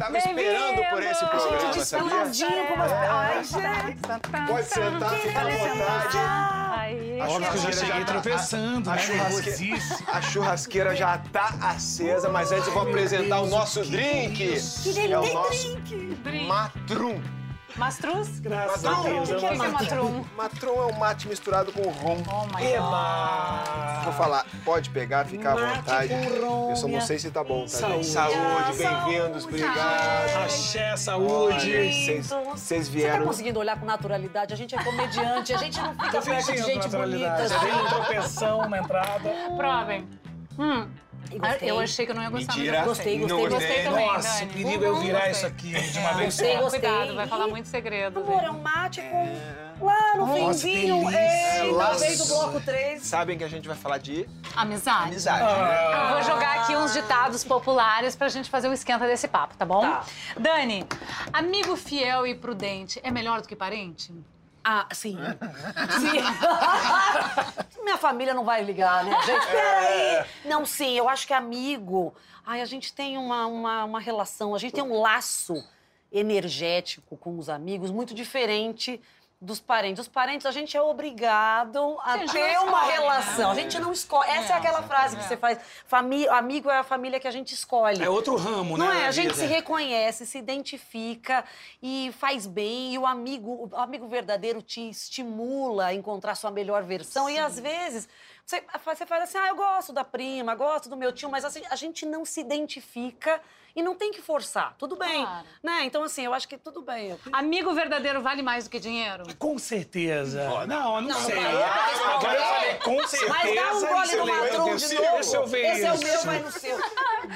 Eu tava esperando por esse programa, gente, sabia? despeladinho com umas... Ai, gente. Pode sentar, fica à vontade. Ai, A Óbvio que eu já cheguei tá- tropeçando, a, né? churrasque- a churrasqueira já tá acesa, mas antes eu vou apresentar o nosso drink. delícia, é o tem nosso Matrum. Mastruz? Graças a. Deus. O que é matrum? Matrum é um mate misturado com rum. Oh my god. Vou falar, pode pegar, fica à vontade. Eu só não sei se tá bom, tá, gente? Saúde. Saúde, bem-vindos, obrigado. Axé, saúde. Vocês- Vocês Você tá vieram. conseguindo olhar com naturalidade? A gente é comediante, a gente não fica perto de gente bonita naturalidade. Você assim. tropeção na entrada. Provem. Hum. Eu achei que eu não ia gostar, Mentira. mas eu Gostei, gostei, gostei. gostei. também, Nossa, Dani. é eu virar Gostei. isso aqui de uma vez gostei, só. gostei. Cuidado, vai falar muito segredo. Amor, é um mate com... Lá no Nossa, finzinho, ei, Laço. talvez do bloco 3. Sabem que a gente vai falar de Amizade. amizade. Ah. Eu vou jogar aqui uns ditados populares pra gente fazer o esquenta desse papo, tá bom? Tá. Dani, amigo fiel e prudente é melhor do que parente? Ah, sim. sim. Minha família não vai ligar, né, gente? Peraí. Não, sim, eu acho que amigo... Ai, a gente tem uma, uma, uma relação, a gente tem um laço energético com os amigos muito diferente dos parentes. Os parentes, a gente é obrigado a gente ter uma escolhe, relação. né? A gente não escolhe. Essa é, É, aquela frase que é. você faz. Fami... Amigo é a família que a gente escolhe. É outro ramo, né? Não é? A gente vida. se reconhece, se identifica e faz bem. E o amigo, o amigo verdadeiro te estimula a encontrar sua melhor versão. E às vezes você, você faz assim: ah, eu gosto da prima, gosto do meu tio, mas assim, a gente não se identifica e não tem que forçar. Tudo bem. Claro. Né? Então, assim, eu acho que tudo bem. Amigo verdadeiro vale mais do que dinheiro? Com certeza. Não, eu não, Não, sei. não, eu falei com certeza. Mas dá um gole no matrum de Esse- novo. esse eu vejo. Esse é o meu, vai no seu.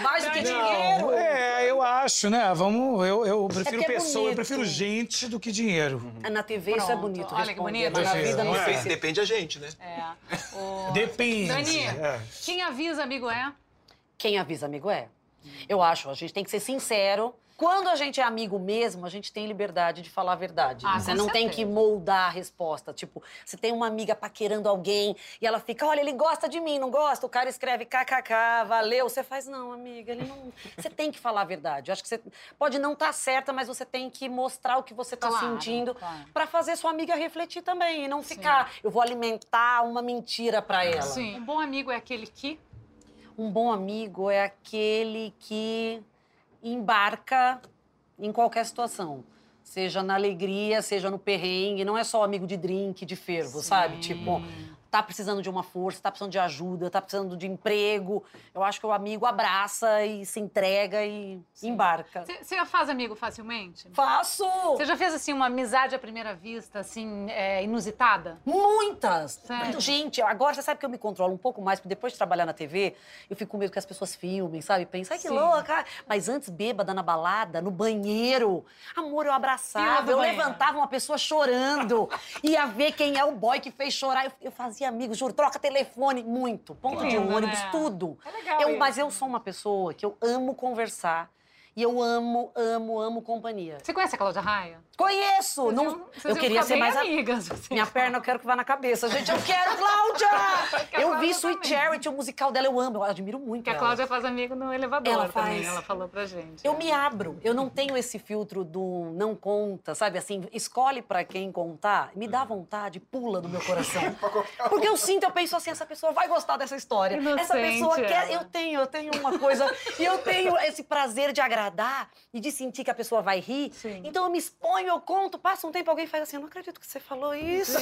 Mais do que dinheiro. Não, é, eu acho, né? Vamos, eu, eu prefiro porque é pessoa, eu prefiro gente do que dinheiro. Na TV isso é Pronto. bonito. Olha que bonito. Mas na vida não não é? Depende da gente, né? É. O... Depende. Dani, É. quem avisa amigo é? Quem avisa amigo é. Eu acho, a gente tem que ser sincero. Quando a gente é amigo mesmo, a gente tem liberdade de falar a verdade. Ah, você não tem certeza. que moldar a resposta. Tipo, você tem uma amiga paquerando alguém e ela fica, olha, ele gosta de mim, não gosta? O cara escreve kkk, valeu. Você faz, não, amiga, ele não. Você tem que falar a verdade. Eu acho que você pode não estar certa, mas você tem que mostrar o que você está Claro, sentindo claro. pra fazer sua amiga refletir também. E não ficar, eu vou alimentar uma mentira pra ela. Sim. Um bom amigo é aquele que. Um bom amigo é aquele que embarca em qualquer situação. Seja na alegria, seja no perrengue. Não é só amigo de drink, de fervo, sabe? Tipo, tá precisando de uma força, tá precisando de ajuda, tá precisando de emprego. Eu acho que o amigo abraça e se entrega e embarca. Você faz amigo facilmente? Faço! Você já fez assim uma amizade à primeira vista, assim, é, inusitada? Muitas! Sério? Gente, agora você sabe que eu me controlo um pouco mais, porque depois de trabalhar na TV, eu fico com medo que as pessoas filmem, sabe? Pensam, ai que Sim. louca! Mas antes, bêbada na balada, no banheiro, amor, eu abraçava, eu banheiro. levantava uma pessoa chorando, ia ver quem é o boy que fez chorar. Eu, eu fazia amigos, juro, troca telefone, muito, ponto de ônibus, né? tudo. É legal Eu- isso. mas eu sou uma pessoa que eu amo conversar. E eu amo, amo, amo companhia. Você conhece a Cláudia Raia? Conheço! Vocês Não, iam- vocês eu queria ser mais amigas. assim. minha perna eu quero que vá na cabeça. Gente, eu quero Cláudia! Eu Cláudia vi Sweet também. Charity, o musical dela eu amo, eu admiro muito Que a. Cláudia faz amigo no elevador Ela também, faz. ela falou pra gente. Eu me abro, eu não tenho esse filtro do não conta, sabe? Assim, escolhe pra quem contar, me dá vontade, pula do meu coração. Porque eu sinto, eu penso assim, essa pessoa vai gostar dessa história. essa Inocente pessoa quer, ela. eu tenho, eu tenho uma coisa, e eu tenho esse prazer de agradar e de sentir que a pessoa vai rir. Sim. Então eu me exponho, eu conto, passa um tempo, alguém faz assim, eu não acredito que você falou isso.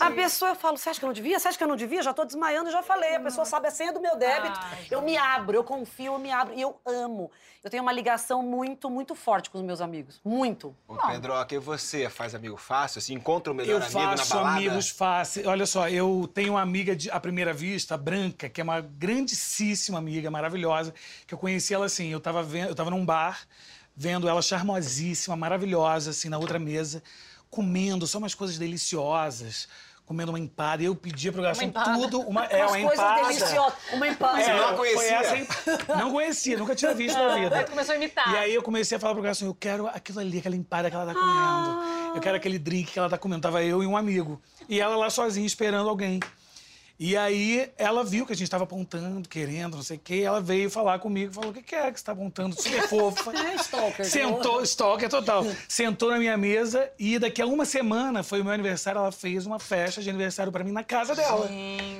A pessoa, eu falo, você acha que eu não devia? Você acha que eu não devia? Já tô desmaiando, já falei. A pessoa sabe a senha do meu débito. Ai, eu me abro, eu confio, eu me abro. E eu amo. Eu tenho uma ligação muito, muito forte com os meus amigos. Muito. Ô, Pedroca, e você faz amigo fácil? Assim, encontra o melhor Eu amigo na faço balada? amigos fáceis. Olha só, eu tenho uma amiga de, à primeira vista, a Branca, que é uma grandíssima amiga, maravilhosa, que eu conheci ela assim, eu tava vendo, eu tava num bar, vendo ela charmosíssima, maravilhosa, assim, na outra mesa, comendo só umas coisas deliciosas, comendo uma empada. E eu pedia pro garçom empada. tudo, uma, é, Umas uma empada. deliciosas. Uma empada. É, não a foi conhecia? essa. Não conhecia, nunca tinha visto na vida. Aí começou a imitar. E aí eu comecei a falar pro garçom, eu quero aquilo ali, aquela empada que ela tá comendo. Eu quero aquele drink que ela tá comendo. Tava eu e um amigo. E ela lá sozinha, esperando alguém. E aí ela viu que a gente tava apontando, querendo, não sei o quê. E ela veio falar comigo, falou, o que que é que você tá apontando? Super fofa. É stalker. Sentou, stalker total. Sentou na minha mesa e daqui a uma semana, foi o meu aniversário, ela fez uma festa de aniversário pra mim na casa dela.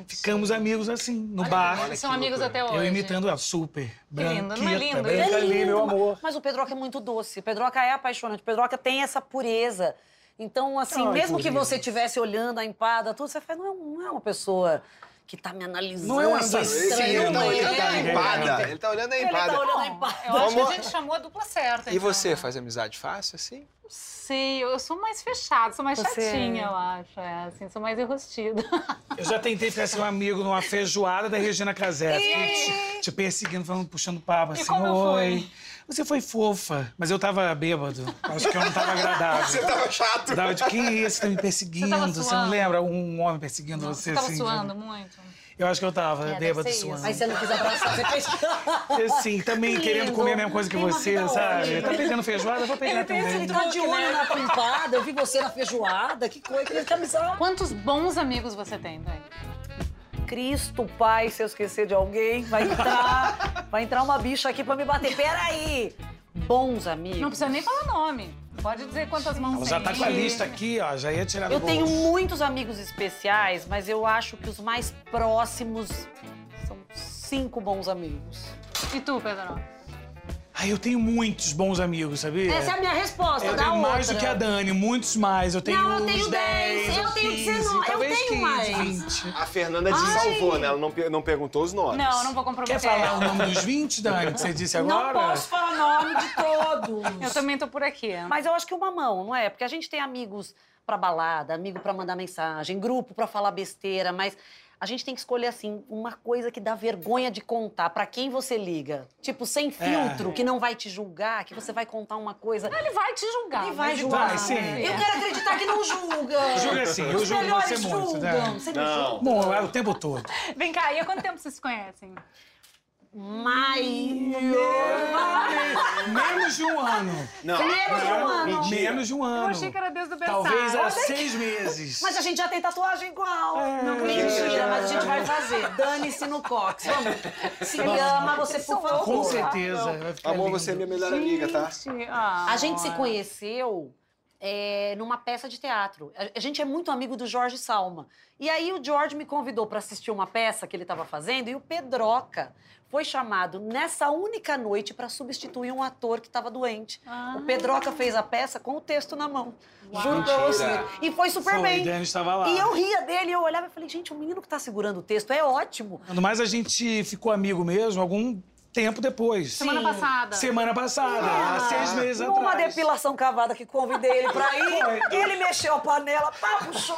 Ficamos amigos assim, no bar. Vocês são amigos até hoje. Eu imitando ela, super. lindo, não é lindo? branca Ele é ali, meu lindo, amor. Mas o Pedroca é muito doce. O Pedroca é apaixonante. O Pedroca tem essa pureza. Então, assim, Ai, mesmo que você estivesse olhando a empada, tudo, você faz, não é, não é uma pessoa que tá me analisando. Não é um assassino. estranho, Ele tá não olhando é. a empada. Ele tá olhando a Ele tá empada. olhando a empada. Eu acho que a gente chamou a dupla certa. E então, você, né? faz amizade fácil assim? Sei, eu sou mais fechada, sou mais Você- chatinha, eu acho. É, assim, sou mais enrustida. Eu já tentei ficar um amigo numa feijoada da Regina Casé. Fiquei te, te perseguindo, falando, puxando papo, assim, como eu oi. Você foi fofa, mas eu tava bêbado. Acho que eu não tava agradável. Você tava chato. Eu tava de quem é esse que tá me perseguindo? Você tava Você, não lembra? Um homem perseguindo Você você, tava assim. suando muito. Eu acho que eu tava, É, bêbado, suando. Aí você não quis abraçar, você fez. Assim, também Que querendo lindo. comer a mesma coisa que Tem você, sabe? Tá pegando feijoada, eu vou pegar também. Ele tá de olho na pimpada, eu vi você na feijoada, que coisa, que camisão. Quantos bons amigos você tem, Dani? Cristo Pai, se eu esquecer de alguém, vai entrar, vai entrar uma bicha aqui pra me bater. Peraí! Bons amigos. Não precisa nem falar nome. Pode dizer quantas mãos Ela tem. já tá com a lista aqui, ó, já ia tirar do Eu tenho muitos amigos especiais, mas eu acho que os mais próximos são cinco bons amigos. E tu, Pedro? Ai, eu tenho muitos bons amigos, sabia? Essa é a minha resposta, Eu da tenho outra. mais do que a Dani, muitos mais. Eu tenho Não, eu tenho 10, 10, eu tenho 15, 19, eu tenho 15, mais. 20. A Fernanda te salvou, né? Ela não, não perguntou os nomes. Não, não vou comprometer. Quer falar o nome dos 20, Dani, que você disse agora? Não posso falar nome de todos. Eu também tô por aqui. Mas eu acho que uma mão, não é? Porque a gente tem amigos pra balada, amigo pra mandar mensagem, grupo pra falar besteira, mas a gente tem que escolher assim uma coisa que dá vergonha de contar pra quem você liga. Tipo, sem filtro, que não vai te julgar, que você vai contar uma coisa. Ele vai te julgar. Ele vai julgar. vai, sim. né? Eu quero acreditar que não julga. Julga sim, eu Os julgo melhores você muito, julgam. né? Você Não. julga. Bom, é o tempo todo. Vem cá, e há quanto tempo vocês se conhecem? Mas... Menos de um ano. Não. Menos de um ano. Mentira. Menos de um ano. Eu achei que era desde o berçário. Talvez há seis meses. Mas a gente já tem tatuagem igual. não, Mentira. mas a gente vai fazer. Dane-se no cox. Vamos. Se ama, você, por favor. Com certeza. Amor, lindo. você é minha melhor amiga, tá? Gente, ah. A gente se conheceu é, numa peça de teatro. A- A gente é muito amigo do Jorge Salma. E aí o Jorge me convidou para assistir uma peça que ele estava fazendo e o Pedroca foi chamado nessa única noite para substituir um ator que estava doente. Ah. O Pedroca fez a peça com o texto na mão. Juro pra Mentira. você. E foi super Foi, bem. E eu ria dele, eu olhava e falei, gente, o menino que tá segurando o texto é ótimo. Mas a gente ficou amigo mesmo algum tempo depois. Semana Sim. passada. Semana passada, há seis meses Numa atrás. depilação cavada que convidei ele pra ir, ele mexeu a panela, pá, puxou.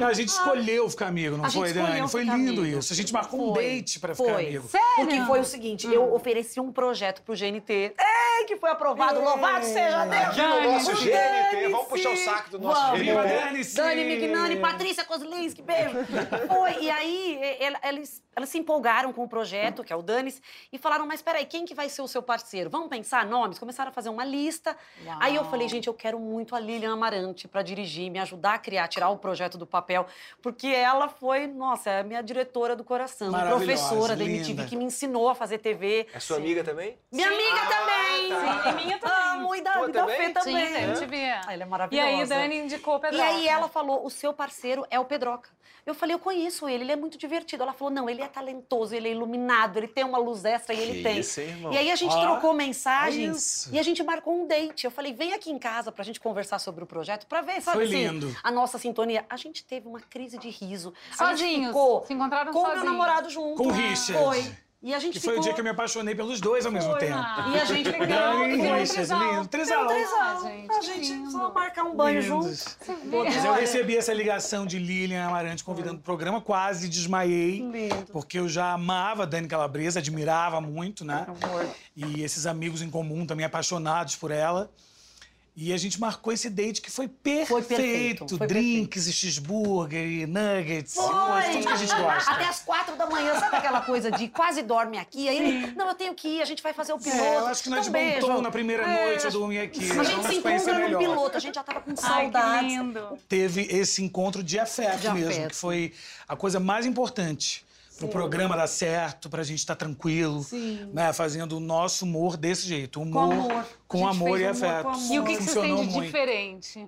Não, a gente escolheu ficar amigo, não A foi, Dani? Foi ficar lindo amigo. isso. A gente marcou um Foi. date pra ficar Foi. amigo. Sério? Porque foi o seguinte, eu ofereci um projeto pro GNT. Que foi aprovado, louvado seja Deus. Aqui no nosso O GNT, vamos puxar o saco do nosso Vamos. Viva GNT. Dani-se! Dani Mignani, Patrícia Kozlinski, beijo. Foi, e aí eles, elas se empolgaram com o projeto, que é o Danis, e falaram, mas peraí, quem que vai ser o seu parceiro? Vamos pensar nomes? Começaram a fazer uma lista. Uau. Aí eu falei, gente, eu quero muito a Lilian Amarante pra dirigir, me ajudar a criar, tirar o projeto do papel, porque ela foi, nossa, é a minha diretora do coração, professora da linda. MTV, que me ensinou a fazer TV. É sua amiga também? Minha amiga também! Sim, minha também. Amo, e da, Tua e da também? Fê Sim, também. da MTV. Ah, ela é E maravilhosa. aí, Dani indicou o Pedro. E aí ela falou, o seu parceiro é o Pedroca. Eu falei, eu conheço ele, ele é muito divertido. Ela falou, não, ele é talentoso, ele é iluminado, ele tem uma luz extra e ele Que tem. isso, irmão? E aí a gente Ó, trocou é mensagens isso. e a gente marcou um date. Eu falei, vem aqui em casa pra gente conversar sobre o projeto, pra ver, sabe Foi assim, lindo. a nossa sintonia. A gente teve uma crise de riso. A gente Sozinhos? ficou Se encontraram com o meu sozinhos? namorado junto. Com o Richard. Foi. E a gente Que foi ficou... o dia que eu me apaixonei pelos dois ao mesmo tempo. E a gente Richard, trisal. lindo. Trisal. Um trisal. gente, A gente lindo. só marcar um banho Lindos. junto. Mas eu recebi essa ligação de Lilian Amarante convidando o programa, quase desmaiei. Lindo. Porque eu já amava a Dani Calabresa, admirava muito, né? E esses amigos em comum também apaixonados por ela. E a gente marcou esse date que foi perfeito. perfeito, foi Drinks, cheeseburger, nuggets, coisa, tudo que a gente gosta. Até as quatro da manhã, sabe aquela coisa de quase dorme aqui? Aí ele, não, eu tenho que ir, a gente vai fazer o piloto. É, eu acho que nós então, beijo. montou na primeira É, noite, eu dormi aqui. A gente se encontra no melhor. piloto, a gente já tava com lindo. teve esse encontro de afeto De mesmo, afeto. que foi a coisa mais importante. Pro programa dar certo, pra gente estar tranquilo, Sim. né? Fazendo o nosso humor desse jeito. Humor, amor. com A gente amor e afeto. com amor. E o que, que você Funcionou tem de muito. diferente?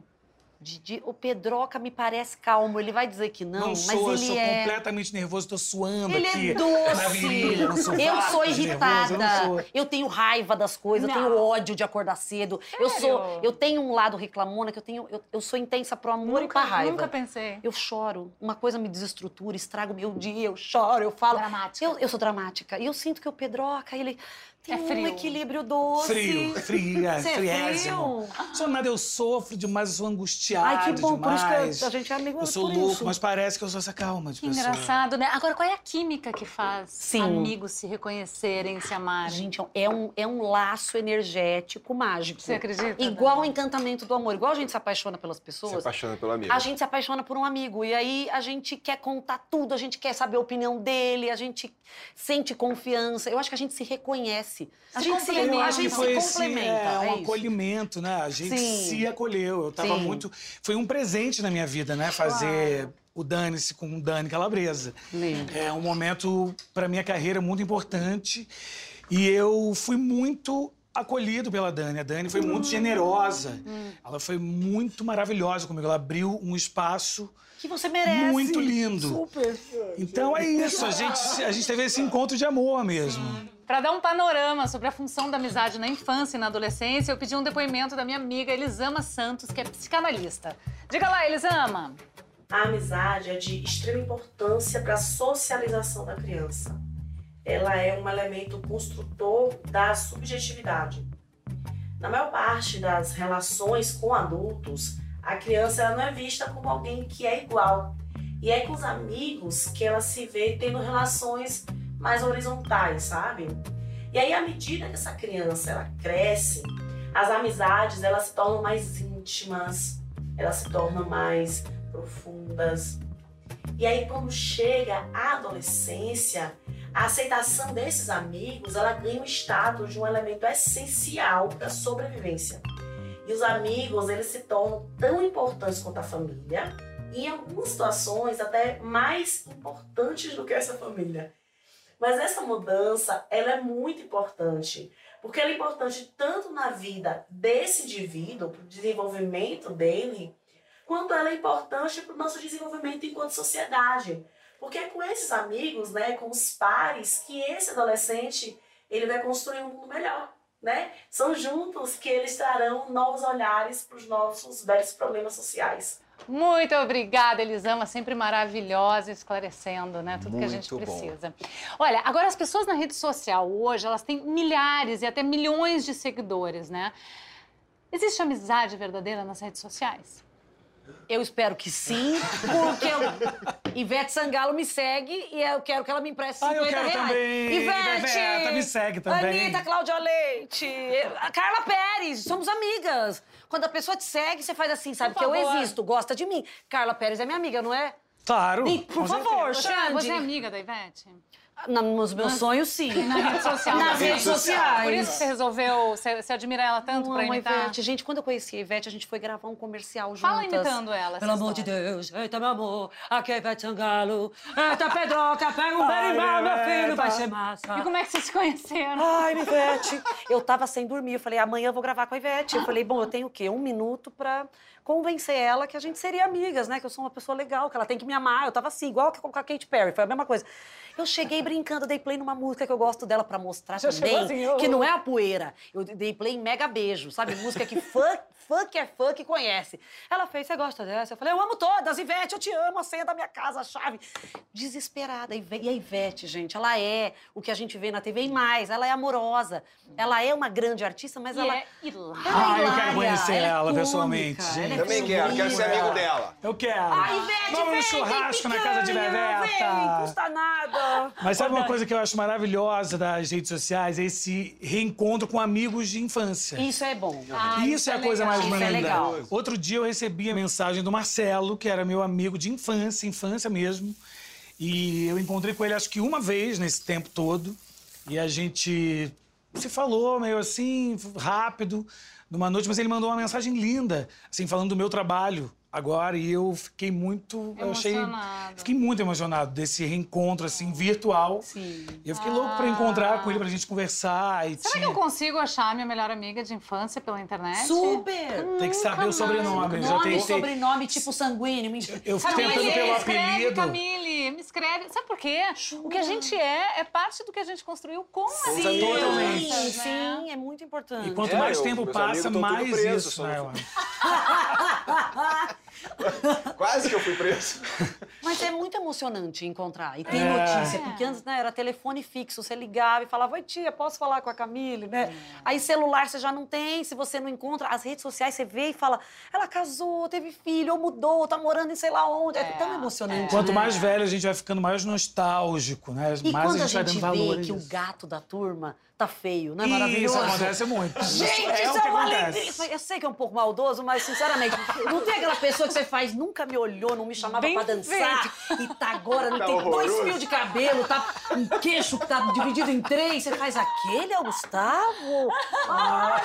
Didi, o Pedroca me parece calmo, ele vai dizer que não, Não mas sou, eu ele sou é... completamente nervoso, tô suando Ele aqui. é Na virilha, no doce. sovaco, Eu sou nervoso, irritada. eu não sou. Eu tenho raiva das coisas, eu tenho ódio de acordar cedo. Eu sou, Sério? eu tenho um lado reclamona que eu tenho, eu, eu sou intensa pro amor e pra raiva. nunca pensei. Eu choro, uma coisa me desestrutura, estraga o meu dia, eu choro, eu falo. Dramática. Eu, eu sou dramática. E eu sinto que o Pedroca, ele tem É frio. um equilíbrio doce. Frio, frio, é, Você é friésimo. frio? Sou nada, eu sofro demais, eu sou angustiado Ai, que bom, por isso que demais. eu- a gente é amigo Eu sou por louco, isso. mas parece que eu sou essa calma de Que pessoa. engraçado, né? Agora, qual é a química que faz Sim. amigos se reconhecerem, se amarem? Gente, é um, é um laço energético mágico. Você acredita? Igual o encantamento do amor. Igual a gente se apaixona pelas Se pessoas, apaixona pelo amigo. a gente se apaixona por um amigo. E aí a gente quer contar tudo, a gente quer saber a opinião dele, a gente sente confiança. Eu acho que a gente se reconhece. A Se gente se, complementa. A gente foi se esse, complementa. é, é um isso. acolhimento, né? A gente Sim. se acolheu. Eu tava Sim. muito. Foi um presente na minha vida, né? Fazer o Dane-se com o Dani Calabresa. Lindo. É um momento para minha carreira muito importante. E eu fui muito acolhido pela Dani. A Dani foi muito generosa. Ela foi muito maravilhosa comigo. Ela abriu um espaço Que você merece. muito lindo. Super. Então é isso. A gente, a gente teve esse encontro de amor mesmo. Para dar um panorama sobre a função da amizade na infância e na adolescência, eu pedi um depoimento da minha amiga Elisama Santos, que é psicanalista. Diga lá, Elisama. A amizade é de extrema importância para a socialização da criança. Ela é um elemento construtor da subjetividade. Na maior parte das relações com adultos, a criança não é vista como alguém que é igual. E é com os amigos que ela se vê tendo relações mais horizontais, sabe? E aí, à medida que essa criança ela cresce, as amizades elas se tornam mais íntimas, elas se tornam mais profundas. E aí, quando chega a adolescência, a aceitação desses amigos ela ganha o status de um elemento essencial para a sobrevivência. E os amigos eles se tornam tão importantes quanto a família, e em algumas situações até mais importantes do que essa família. Mas essa mudança ela é muito importante, porque ela é importante tanto na vida desse indivíduo, para o desenvolvimento dele, quanto ela é importante para o nosso desenvolvimento enquanto sociedade. Porque é com esses amigos, né, com os pares, que esse adolescente ele vai construir um mundo melhor. Né? São juntos que eles trarão novos olhares para os nossos velhos problemas sociais. Muito obrigada, Elisama, sempre maravilhosa, esclarecendo, né, tudo que a gente Muito bom. precisa. Olha, agora as pessoas na rede social hoje, elas têm milhares e até milhões de seguidores, né? Existe amizade verdadeira nas redes sociais? Eu espero que sim, porque eu... Ivete Sangalo me segue e eu quero que ela me empreste Ah, 50 eu quero reais. também. Ivete! Iveta, me segue também. Anitta, Cláudia Leite, a Carla Pérez, somos amigas. Quando a pessoa te segue, você faz assim, sabe? Por que eu existo, gosta de mim. Carla Pérez é minha amiga, não é? Claro. E, por favor. Você, Xande. você é amiga da Ivete? Na- nos meus sonhos, sim. Na rede social? Nas redes sociais. Por isso que você resolveu, você, você admira ela tanto Não pra a imitar? Ivete. Gente, quando eu conheci a Ivete, a gente foi gravar um comercial juntas. Fala imitando ela, Pelo amor de. Deus, eita, meu amor, aqui é Ivete Sangalo. Eita, Pedroca, pega um berimbau, meu filho, vai ser massa. E como é que vocês se conheceram? Ai, Ivete. Eu tava sem dormir. Eu falei, amanhã eu vou gravar com a Ivete. Eu falei, bom, eu tenho o quê? Um minuto pra convencer ela que a gente seria amigas, né? Que eu sou uma pessoa legal, que ela tem que me amar. Eu tava assim, igual com a Katy Perry, foi a mesma coisa. Eu cheguei brincando, dei play numa música que eu gosto dela pra mostrar Já também assim, ô. que não é a poeira. Eu dei play em Mega Beijo, sabe? Música que fã, fã que é fã que conhece. Ela fez, você gosta dessa? Eu falei, eu amo todas, Ivete, eu te amo, a senha da minha casa, a chave. Desesperada. E a Ivete, gente, ela é o que a gente vê na TV e mais, ela é amorosa. Ela é uma grande artista, mas E ela... é ela é Ah, eu quero hilária, conhecer ela é ela cômica, pessoalmente, ela é gente. Também quero, quero ser amigo dela. Eu quero. Ah, Ivete, Vamos no vem, churrasco tem na casa de Vem, Beveta. custa nada. Mas sabe uma coisa que eu acho maravilhosa das redes sociais? É esse reencontro com amigos de infância. Isso é bom. Ah, isso é a coisa legal. mais Isso é linda. legal. Outro dia eu recebi a mensagem do Marcelo, que era meu amigo de infância, infância mesmo. E eu encontrei com ele acho que uma vez nesse tempo todo. E a gente se falou meio assim, rápido, numa noite, mas ele mandou uma mensagem linda, assim, falando do meu trabalho agora. E eu fiquei muito. Eu achei. Fiquei muito emocionado desse reencontro, assim, virtual. Sim. E eu fiquei louco pra encontrar com ele, pra gente conversar. E Será tinha... que eu consigo achar minha melhor amiga de infância pela internet? Super! Tem que saber o sobrenome. eu já Nome e tentei. sobrenome, tipo sanguíneo. Eu fui Camille, tentando pelo apelido. Camille, me escreve. Sabe por quê? O que a gente é é parte do que a gente construiu com as Sim, Totalmente. crianças, né? sim, é muito importante. E quanto É, mais eu- tempo passa, mais presos, isso, né? Quase que eu fui preso. Mas é muito emocionante encontrar. E tem É. notícia, porque antes né, era telefone fixo, você ligava e falava, oi tia, posso falar com a Camille, né? Aí celular você já não tem, se você não encontra, as redes sociais você vê e fala, ela casou, teve filho, ou mudou, tá morando em sei lá onde. É, tão emocionante. Quanto né? mais velho a gente vai ficando mais nostálgico, né? E mais quando a gente vai dando valor. vê a que o isso. gato da turma tá feio, não é Isso maravilhoso? acontece muito. Gente, é isso é uma acontece. alegria. Eu sei que é um pouco maldoso, mas sinceramente, não tem aquela pessoa que você faz, nunca me olhou, não me chamava Bem pra dançar e tá agora, não Tá tem dois horroroso. fios de cabelo, tá um queixo que tá dividido em três. Você faz aquele, é o Gustavo? Ai,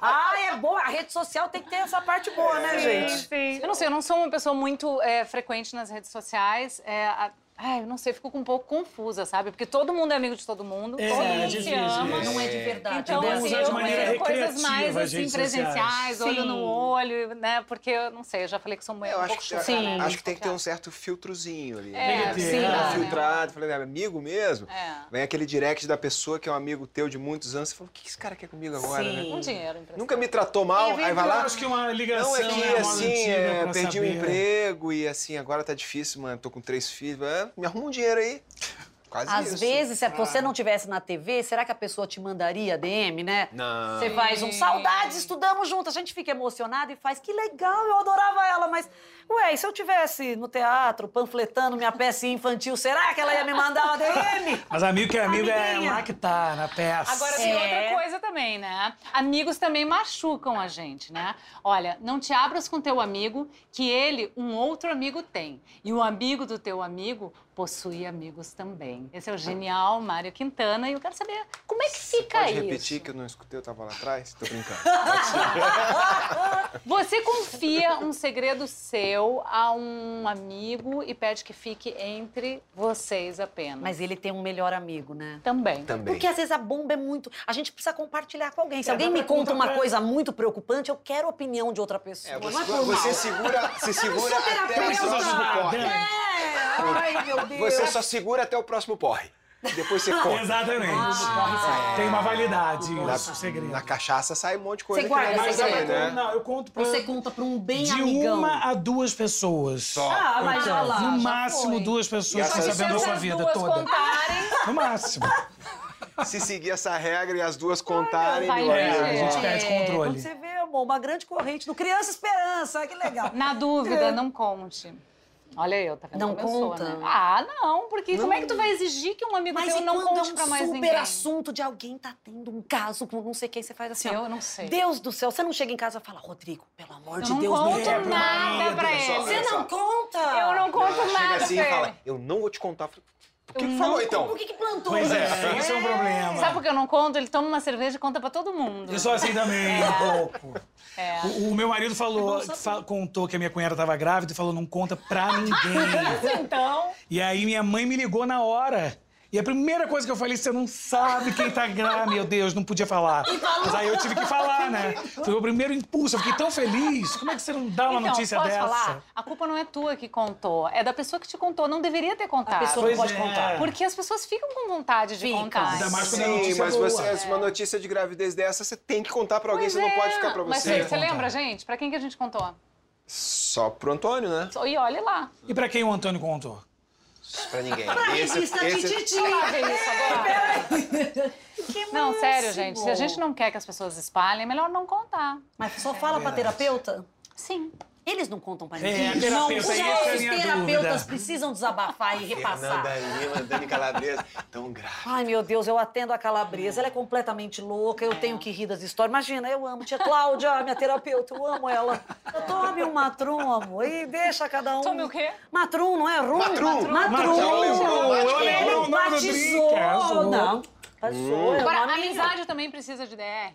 Ai, é boa. A rede social tem que ter essa parte boa, né, gente? Eu não sei, eu não sou uma pessoa muito é, frequente nas redes sociais. É, a- ai, eu não sei, fico um pouco confusa, sabe? Porque todo mundo é amigo de todo mundo, É, todo é mundo se ama. é. Não é de verdade. Então, Podemos assim, de maneira coisas mais, as assim, presenciais, sociais. olho no Sim. olho, né? Porque, eu não sei, eu já falei que sou muito, Eu um acho pouco que, chocada. Sim. acho que tem que ter um certo filtrozinho ali. É, Tem que ter, sim. né? filtrado, falei, é amigo mesmo? É. Vem aquele direct da pessoa que é um amigo teu de muitos anos, você fala, o que esse cara quer comigo agora, Sim. né? Um dinheiro emprestado. Nunca me tratou mal, aí vai Eu lá. acho que uma ligação Não, é que é assim, é, perdi o emprego e assim, agora tá difícil, mano, tô com três filhos. Me arruma um dinheiro aí. Quase Às isso. vezes, se você não tivesse na TV, será que a pessoa te mandaria DM, né? Não. Você faz um saudades, estudamos juntas. A gente fica emocionado e faz que legal, eu adorava ela, mas ué, e se eu tivesse no teatro panfletando minha peça infantil, será que ela ia me mandar uma DM? Mas amigo que é amigo é Amiguinha. lá que tá, na peça. Agora tem É. outra coisa também, né? Amigos também machucam a gente, né? Olha, não te abras com teu amigo que ele, um outro amigo tem. E o amigo do teu amigo possui amigos também. Esse é o genial Mário Quintana e eu quero saber como é que fica Pode isso. repetir que eu não escutei, eu tava lá atrás? Tô brincando. Você confia um segredo seu a um amigo e pede que fique entre vocês apenas. Mas ele tem um melhor amigo, né? também. Também. Porque às vezes a bomba é muito. A gente precisa compartilhar com alguém. Se É, alguém me conta uma pra- coisa muito preocupante, eu quero a opinião de outra pessoa. É, não você, é por você segura, se segura sou até o próximo porre. É, ai, meu Deus. Você só segura até o próximo porre. Depois você conta. Exatamente. Ah. Tem uma validade Na, isso, segredo. na cachaça sai um monte de coisa Você que não é guarda pra Mas segredo? né? não, eu conto pra... Você conta pra um bem de amigão. uma a duas pessoas. Só. Ah, mas olha lá, no máximo foi. duas pessoas E estão sabendo a sua as vida duas toda. contarem, No máximo. Se seguir essa regra e as duas contarem, vai meu amigo, a gente perde É, controle. Quando você vê, amor, uma grande corrente do Criança Esperança, que legal. Na É. dúvida, não conte. Olha eu, tá vendo Não sou, conta? né? Ah, não, porque como é que tu vai exigir que um amigo Mas teu e não conte é um pra mais super ninguém? assunto de alguém tá tendo um caso com não sei quem, você faz assim, ó. Eu não sei. Deus do céu, você não chega em casa e fala, Rodrigo, pelo amor Eu de não Deus, me conto nada pra ele. Você não conta? Eu não conto Ela chega nada assim pra e fala, ele. eu não vou te contar. O que, que falou então? Por que, que plantou Pois isso? é, esse é um problema. Sabe por que eu não conto? Ele toma uma cerveja e conta pra todo mundo. Eu sou assim também, um pouco. É. O, o meu marido falou, fa- contou que a minha cunhada estava grávida e falou, não conta pra ninguém. Então, e aí minha mãe me ligou na hora. E a primeira coisa que eu falei, você não sabe quem tá grávida. Meu Deus, não podia falar. Mas aí eu tive que falar, né? Foi o primeiro impulso. Eu fiquei tão feliz. Como é que você não dá uma então, notícia posso dessa? falar? A culpa não é tua que contou, é da pessoa que te contou. Não deveria ter contado. A pessoa Pois não pode é. contar. Porque as pessoas ficam com vontade de Ficam. contar. Ainda mais quando é Sim, notícia mas boa. você, uma notícia de gravidez dessa, você tem que contar pra alguém, Pois você não é. pode ficar pra Mas você. você, você lembra, gente? Pra quem que a gente contou? Só pro Antônio, né? E olha lá. E pra quem o Antônio contou? Pra ninguém. Pra Esse, revista esse, Tititi. Agora. Que Não, sério, gente. Se a gente não quer que as pessoas espalhem, é melhor não contar. Mas só fala pra terapeuta? Sim. Eles não contam pra É, ninguém. terapeuta, não, os é terapeutas dúvida. precisam desabafar e repassar. Fernanda Lima, Dani Calabresa, tão grave. Ai, meu Deus, eu atendo a calabresa. Ela é completamente louca, eu tenho que rir das histórias. Imagina, eu amo tia Cláudia, minha terapeuta, eu amo ela. Tome um matrum, amor, e deixa cada um. Tome o quê? Matrum, não é rum? Matrum. Matrum. Matrum. Eu lembro o nome do Batizou. drink, arrasou. Não, batizou. é Agora, a amizade também precisa de DR?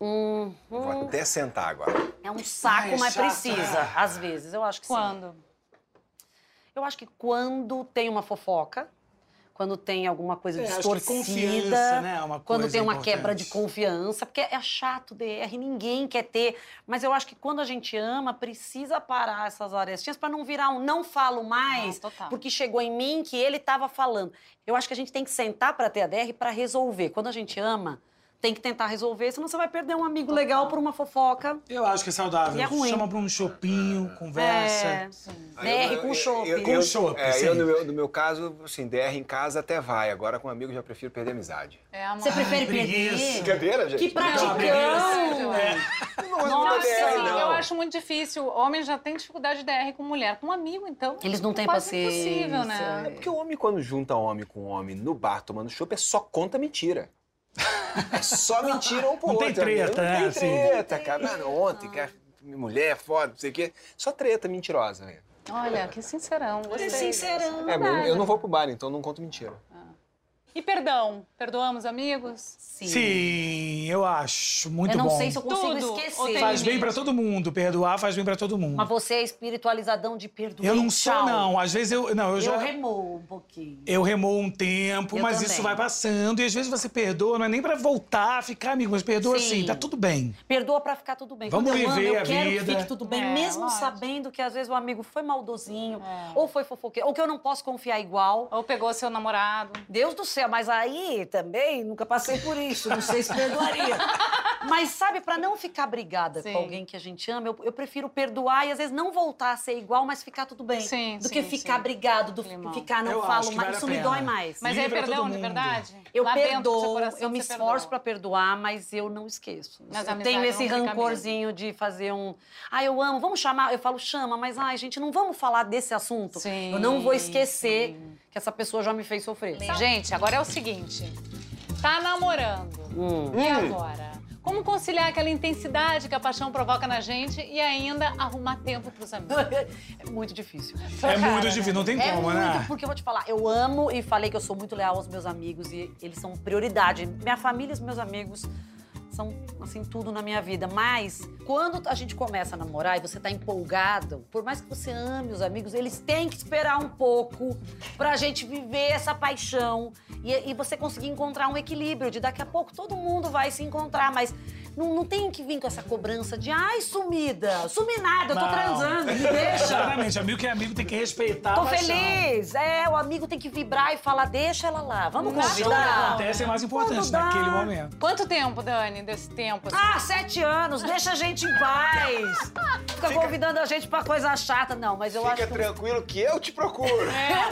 Hum, Vou até sentar agora. é um saco, Ai, mas chata. precisa. Às vezes, eu acho que sim. Quando? Eu acho que quando tem uma fofoca, quando tem alguma coisa É, distorcida, confiança, né, é uma quando coisa tem uma importante. quebra de confiança, porque é chato DR, ninguém quer ter, mas eu acho que quando a gente ama, precisa parar essas arestinhas para não virar um não falo mais, Ah, total. porque chegou em mim que ele estava falando. Eu acho que a gente tem que sentar para ter a DR para resolver. Quando a gente ama, tem que tentar resolver, senão você vai perder um amigo legal por uma fofoca. Eu acho que é saudável. E é ruim. Chama pra um chopinho, conversa. É, DR com chopp. Com chopp, é, sim. eu, no meu, no meu caso, assim, DR em casa até vai. Agora com amigo já prefiro perder amizade. É amor. Você prefere preguiça. perder? Brincadeira, gente? Que praticão! Não, não, Nossa, é DR, não. eu acho muito difícil. Homem já tem dificuldade de DR com mulher. Com um amigo, então. Eles não têm quase paciência. impossível, né? É porque o homem, quando junta homem com homem no bar tomando chopp, é só conta mentira. É só mentira um pro Não tem outro. treta, amigo. né, Não assim? tem treta, cara. Mano, ontem, que a minha mulher, foda, não sei o quê. Só treta mentirosa, velho. Olha, que sincerão. Gostei. É sincerão. É, eu, eu não vou pro bar, então eu não conto mentira. E perdão? Perdoamos amigos? Sim. Sim, eu acho. Muito eu não bom. sei se eu consigo Tudo. esquecer. Faz bem pra todo mundo. Perdoar faz bem pra todo mundo. Mas você é espiritualizadão de perdoar. Eu não sou, não. Às vezes eu. Não, eu Eu, já. remou um pouquinho. Eu remou um tempo, Eu mas também. isso vai passando. E às vezes você perdoa, não é nem pra voltar a ficar amigo, mas perdoa Sim. assim, tá tudo bem. Perdoa pra ficar tudo bem. Vamos Quando eu amo, viver eu a quero vida. que fique tudo bem, É, mesmo lógico. sabendo que às vezes o amigo foi maldozinho, É. ou foi fofoqueiro, ou que eu não posso confiar igual. Ou pegou seu namorado? Deus do céu, mas aí também nunca passei por isso, não sei se perdoaria. Mas sabe, pra não ficar brigada Sim. com alguém que a gente ama, eu, eu prefiro perdoar e às vezes não voltar a ser igual, mas ficar tudo bem. Sim, do sim, que ficar sim. brigado, do Climão. ficar não Eu falo mais. Isso me dói mais. Mas é Livra perdão todo de verdade? Eu Lá perdoo, coração eu me esforço pra perdoar, mas eu não esqueço. Mas a eu tenho não esse rancorzinho de fazer um. Ah, eu amo, vamos chamar. Eu falo, chama, mas ai, gente, não vamos falar desse assunto. Sim, eu não vou esquecer que essa pessoa já me fez sofrer. Gente, agora é o seguinte. Tá namorando. Hum. E agora? Como conciliar aquela intensidade que a paixão provoca na gente e ainda arrumar tempo pros amigos? É muito difícil. É muito Cara, difícil, não tem É como, muito, né? porque eu vou te falar, eu amo e falei que eu sou muito leal aos meus amigos e eles são prioridade. Minha família e os meus amigos são, assim, tudo na minha vida. Mas, quando a gente começa a namorar e você tá empolgado, por mais que você ame os amigos, eles têm que esperar um pouco pra gente viver essa paixão e, e você conseguir encontrar um equilíbrio de daqui a pouco todo mundo vai se encontrar, mas não, não tem que vir com essa cobrança de ai, sumida, sumi nada, eu tô Não. transando, me deixa. Exatamente, amigo que é amigo tem que respeitar Tô feliz! É, o amigo tem que vibrar e falar, deixa ela lá, vamos Quando convidar. acontece é mais importante Quando naquele momento. Quanto tempo, Dani, desse tempo? assim? Ah, sete anos, deixa a gente em paz. Fica, convidando a gente pra coisa chata. Não, mas eu Fica acho que... tranquilo que eu te procuro.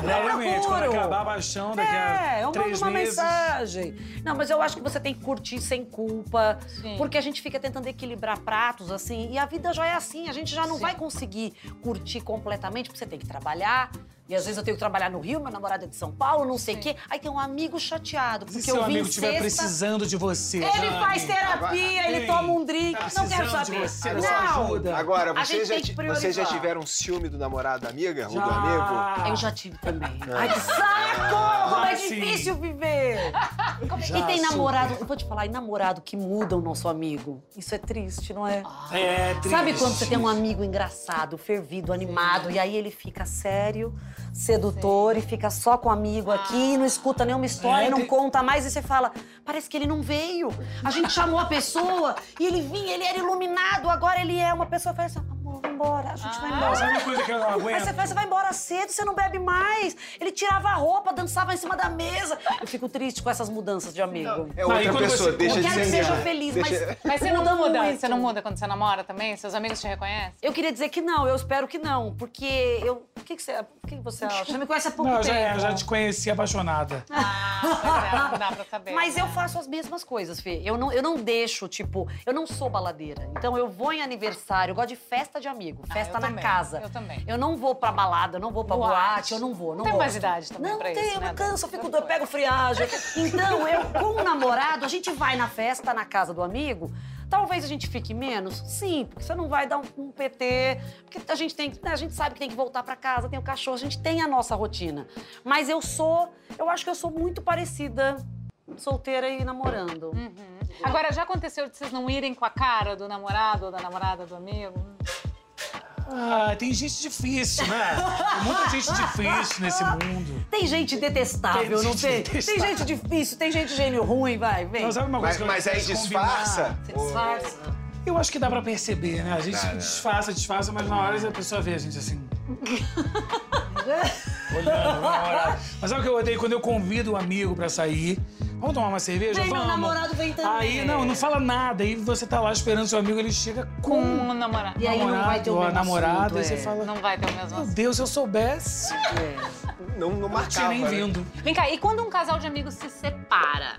Realmente, quando procuro. acabar a paixão daqui É, a eu mando três uma meses. mensagem. Não, mas eu acho que você tem que curtir sem culpa. Sim. Porque a gente fica tentando equilibrar pratos, assim, e a vida já é assim. A gente já não Sim. vai conseguir curtir completamente, porque você tem que trabalhar. E às vezes eu tenho que trabalhar no Rio, meu namorado é de São Paulo, não sei o quê. Aí tem um amigo chateado, porque se seu eu vim amigo estiver sexta... precisando de você? Ele Jane? faz terapia, ele Ei, toma um drink. tá não quero saber. você, não. ajuda? Agora, vocês já, vocês já tiveram ciúme do namorado da amiga? Ou do Já. amigo? Eu já tive também. Ai, que saco! Como é Ah, difícil viver! Já e tem super. namorado, eu vou te falar, e namorado que muda o nosso amigo. Isso é triste, não é? É, triste. Sabe quando você tem um amigo engraçado, fervido, animado, e aí ele fica sério, sedutor, e fica só com o amigo aqui, não escuta nenhuma história, É, não tem- conta mais, e você fala, parece que ele não veio. A gente chamou a pessoa, e ele vinha, ele era iluminado, agora ele é uma pessoa, faz assim, amor, vambora, a gente vai embora. Sabe uma coisa que eu não Aí aguento? você faz, você vai embora cedo, você não bebe mais. Ele tirava a roupa, dançava em cima da mesa. Eu fico triste com essas mudanças de amigo. É Não, e outra quando pessoa, você- deixa Eu de quero ser que seja feliz, Deixa- mas. Mas você não muda muda, muito. você não muda quando você namora também? Seus amigos te reconhecem? Eu queria dizer que não, eu espero que não, porque eu. O que, que você, o que você acha? Você me conhece há pouco Não, eu já, tempo. eu já te conheci apaixonada. Ah, pois é, não dá pra saber. Mas eu faço as mesmas coisas, Fê. Eu não, eu não deixo, tipo, eu não sou baladeira. Então eu vou em aniversário, eu gosto de festa de amigo, Ah, festa eu na também, casa. eu também. Eu não vou pra balada, eu não vou pra boate, Boate. eu não vou. Não, Não tem mais idade também não pra tem, isso, eu né, canso, eu fico, eu pego friagem. Então, eu, com o namorado, a gente vai na festa, na casa do amigo. Talvez a gente fique menos? Sim, porque você não vai dar um, um PT, porque a gente tem, né, a gente sabe que tem que voltar pra casa, tem o cachorro, a gente tem a nossa rotina. Mas eu sou, eu acho que eu sou muito parecida solteira e namorando. Uhum. Agora, já aconteceu de vocês não irem com a cara do namorado ou da namorada do amigo? Ah, tem gente difícil, né? Tem muita gente difícil nesse mundo. Tem gente detestável, Tem não gente tem? detestável. Tem gente difícil, tem gente gênio ruim, vai, vem. Então, sabe uma coisa Mas, mas aí combinar? disfarça. Você disfarça. Eu acho que dá pra perceber, né? A gente Dá, dá. disfarça, disfarça, mas na hora a pessoa vê a gente assim. olhando, na hora. Mas sabe o que eu odeio? Quando eu convido um amigo pra sair, vamos tomar uma cerveja? Vem, meu vamos. namorado vem também. Aí, não, não fala nada. Aí você tá lá esperando seu amigo, ele chega com Com um o namorado. E aí não vai ter o namorado, mesmo namorada, assunto, aí você é. fala, Não vai ter o mesmo meu assunto. Deus, se eu soubesse, Não, não não marcava. tinha nem né? vindo. Vem cá, e quando um casal de amigos se separa?